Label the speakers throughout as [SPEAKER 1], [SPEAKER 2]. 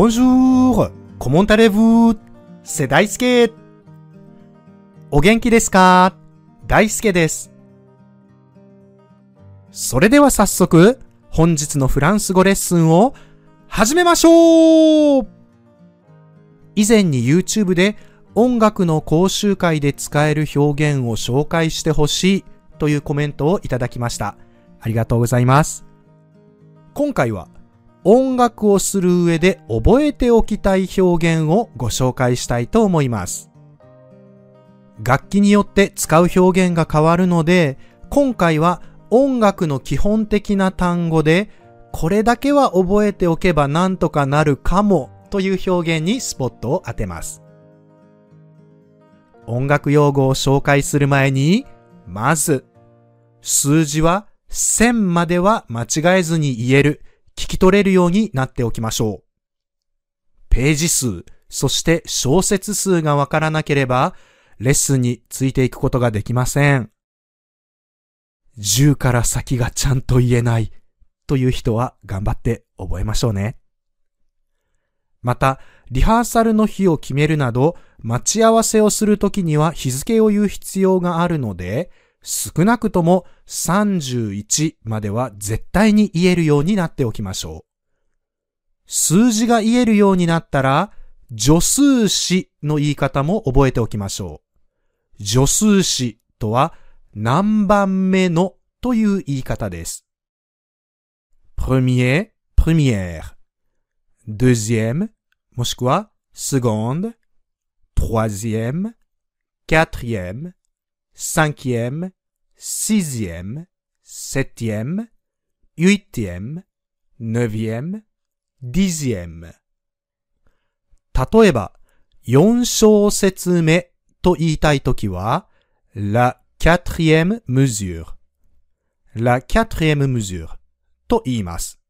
[SPEAKER 1] Bonjour! Comment allez-vous? c'est 大輔お元気ですか？大輔です。それでは早速、本日のフランス語レッスンを始めましょう以前に YouTube で音楽の講習会で使える表現を紹介してほしいというコメントをいただきました。ありがとうございます。今回は音楽をする上で覚えておきたい表現をご紹介したいと思います。楽器によって使う表現が変わるので、今回は音楽の基本的な単語で、これだけは覚えておけばなんとかなるかもという表現にスポットを当てます。音楽用語を紹介する前に、まず、数字は1000までは間違えずに言える、聞き取れるようになっておきましょう。ページ数、そして小節数がわからなければ、レッスンについていくことができません。10から先がちゃんと言えないという人は頑張って覚えましょうね。また、リハーサルの日を決めるなど、待ち合わせをするときには日付を言う必要があるので、少なくとも31までは絶対に言えるようになっておきましょう。数字が言えるようになったら、助数詞の言い方も覚えておきましょう。助数詞とは何番目のという言い方です。premier, première, deuxième, もしくは seconde, troisième, quatrième, cinquième, sixième, septième, huitième, neuvième, dixième. 例えば、4小節目と言いたいときは、la quatrième mesure, la quatrième mesure と言います。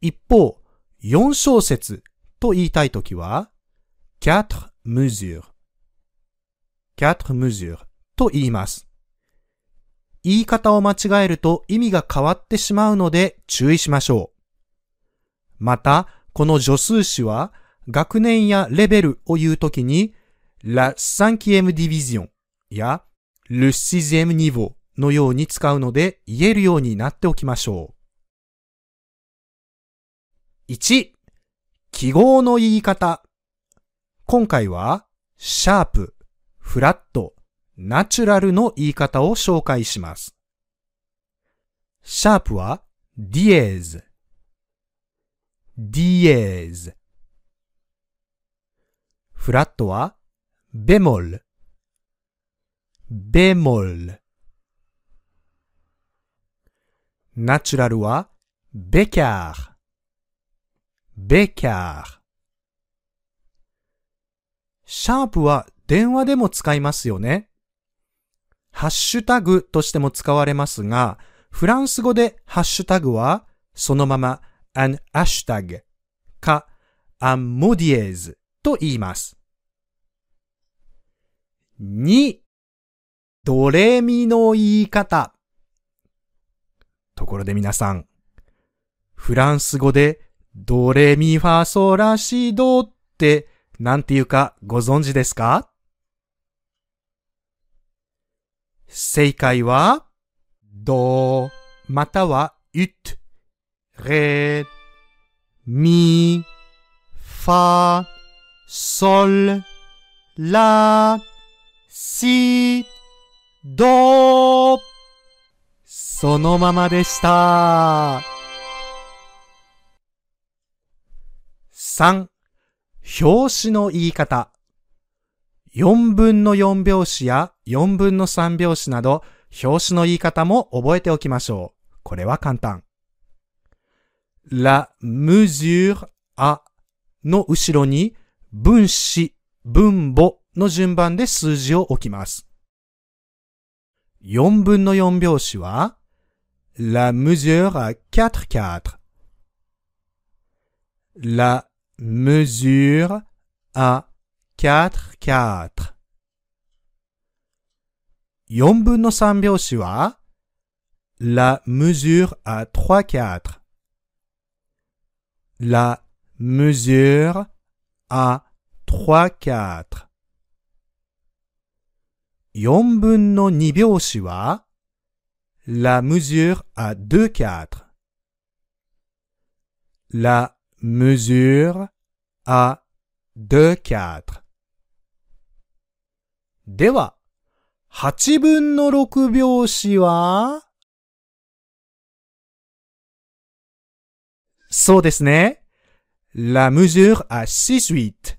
[SPEAKER 1] 一方、4小節と言いたいときは、quatre mesures, quatre mesures と言います。言い方を間違えると意味が変わってしまうので注意しましょう。また、この助数詞は学年やレベルを言うときに la cinquième division や le sixième niveau のように使うので言えるようになっておきましょう。1、記号の言い方。今回は、シャープ、フラット、ナチュラルの言い方を紹介します。シャープは、 dièse、dièse。フラットは、 bémol、bémol。ナチュラルは、ベキャー、ベキャー。シャープは電話でも使いますよね。ハッシュタグとしても使われますが、フランス語でハッシュタグはそのまま an hashtag か un mot dièse と言います。2、ドレミの言い方。ところで皆さん、フランス語でドレミファソラシドってなんていうかご存知ですか？正解は、ドまたはユット、レ、ミ、ファ、ソル、ラ、シ、ドそのままでした。3、表紙の言い方。4分の4拍子や4分の3拍子など、表紙の言い方も覚えておきましょう。これは簡単。la mesure a の後ろに分子、分母の順番で数字を置きます。4分の4拍子は la mesure à 4 4 la mesure à 4 4 4分の3拍子は la mesure à 3 4 la mesure à 3 4四分の二拍子は la mesure à 2 4 la mesure à 2 4 では、8分の6拍子は？そうですね。La mesure à 6 8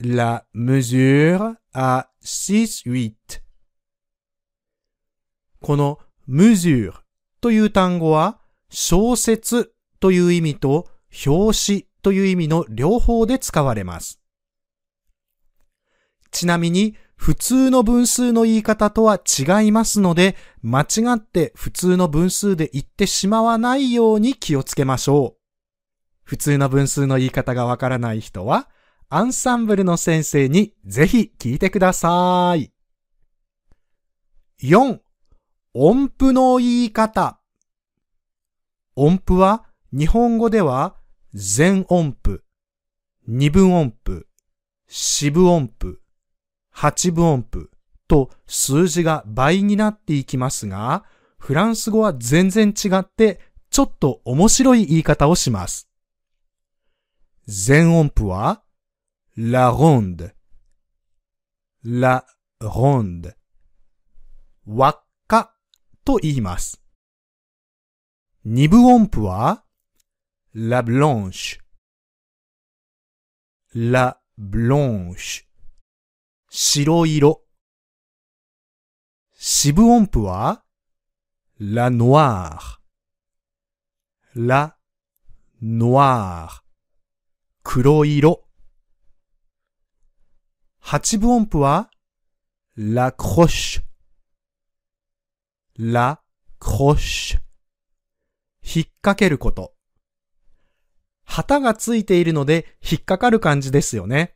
[SPEAKER 1] La mesure à 6 8この mesure という単語は小説という意味と表紙という意味の両方で使われます。ちなみに普通の分数の言い方とは違いますので、間違って普通の分数で言ってしまわないように気をつけましょう。普通の分数の言い方がわからない人は、アンサンブルの先生にぜひ聞いてください。4. 音符の言い方。音符は日本語では全音符、二分音符、四分音符、八分音符と数字が倍になっていきますが、フランス語は全然違ってちょっと面白い言い方をします。全音符は la ronde, la ronde, 輪っかと言います。二分音符は la blanche, la blanche, 白色。四分音符は la noire, la noire, 黒色。八分音符は la croche, la croche, 引っ掛けること。旗がついているので引っかかる感じですよね。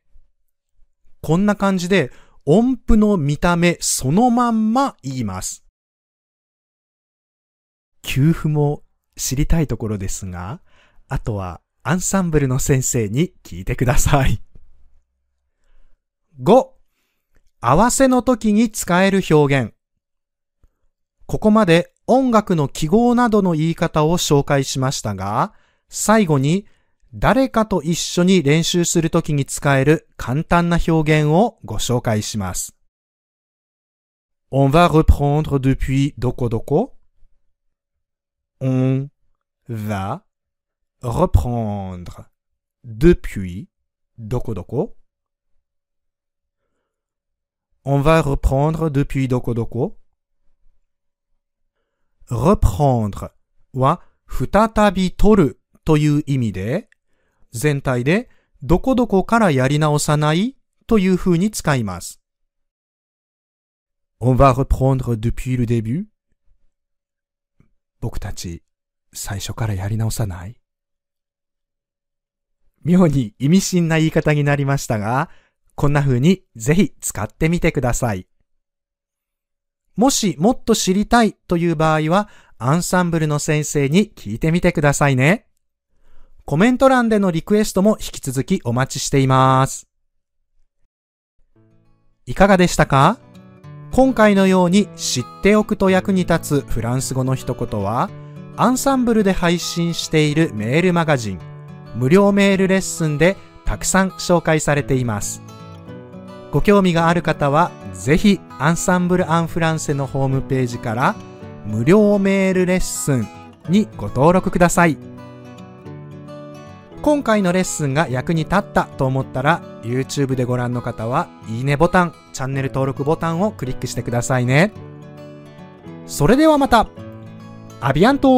[SPEAKER 1] こんな感じで音符の見た目そのまんま言います。給付も知りたいところですが、あとはアンサンブルの先生に聞いてください。5. 合わせの時に使える表現。ここまで音楽の記号などの言い方を紹介しましたが、最後に誰かと一緒に練習するときに使える簡単な表現をご紹介します。On va reprendre depuis どこどこ On va reprendre depuis どこどこ On va reprendre depuis どこどこ reprendre は再び取るという意味で、全体でどこどこからやり直さないという風に使います。On va reprendre depuis le début. 僕たち最初からやり直さない妙に意味深な言い方になりましたが、こんな風にぜひ使ってみてください。もしもっと知りたいという場合は、アンサンブルの先生に聞いてみてくださいね。コメント欄でのリクエストも引き続きお待ちしています。いかがでしたか？今回のように知っておくと役に立つフランス語の一言は、アンサンブルで配信しているメールマガジン、無料メールレッスンでたくさん紹介されています。ご興味がある方は、ぜひアンサンブル・アン・フランセのホームページから無料メールレッスンにご登録ください。今回のレッスンが役に立ったと思ったら YouTube でご覧の方はいいねボタン、チャンネル登録ボタンをクリックしてくださいね。それではまたアビアント